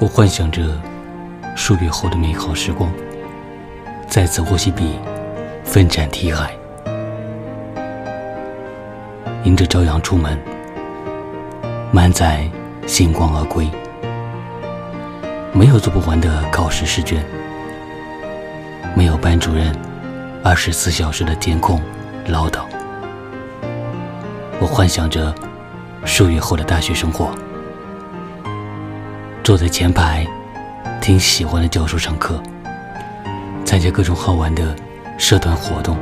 我幻想着数月后的美好时光，再次握起笔，奋展题海，迎着朝阳出门，满载星光而归。没有做不完的考试试卷，没有班主任二十四小时的监控唠叨。我幻想着数月后的大学生活。坐在前排，听喜欢的教授上课，参加各种好玩的社团活动，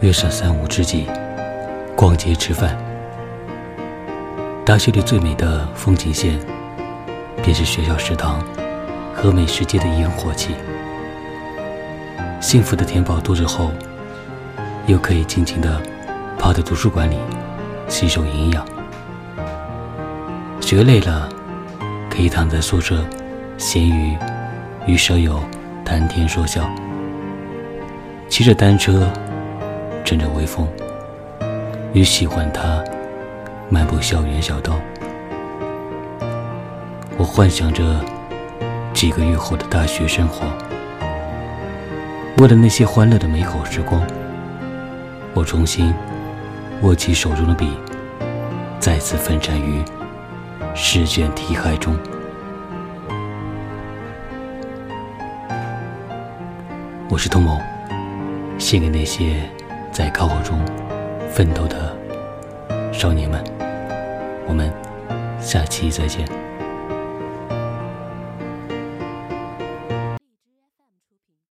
约上三五知己逛街吃饭。大学里最美的风景线，便是学校食堂和美食街的烟火气。幸福的填饱肚子后，又可以尽情的泡在图书馆里吸收营养。学累了。可以躺在宿舍，闲鱼与舍友谈天说笑，骑着单车，乘着微风，与喜欢他漫步校园小道。我幻想着几个月后的大学生活，为了那些欢乐的美好时光，我重新握起手中的笔，再次奋战于。试卷题海中，我是童某，献给那些在高考中奋斗的少年们。我们下期再见。